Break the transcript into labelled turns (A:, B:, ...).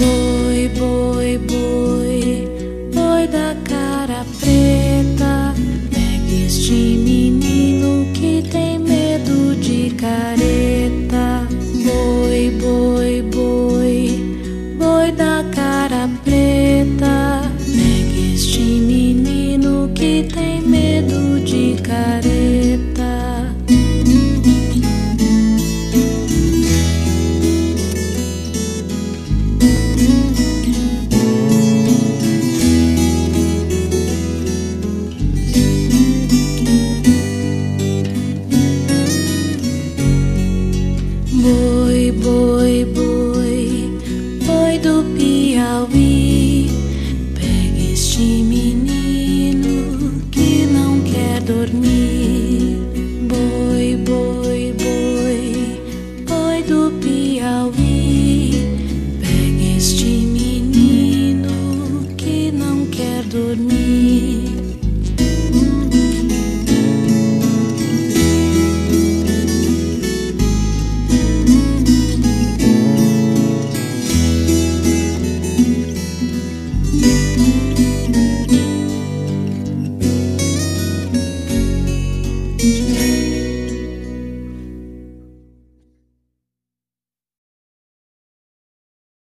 A: Boi, boi, boi, boi da cara preta, pega este menino que tem medo de careta. Boi, boi, boi, boi da cara preta, pega este menino que tem medo de careta.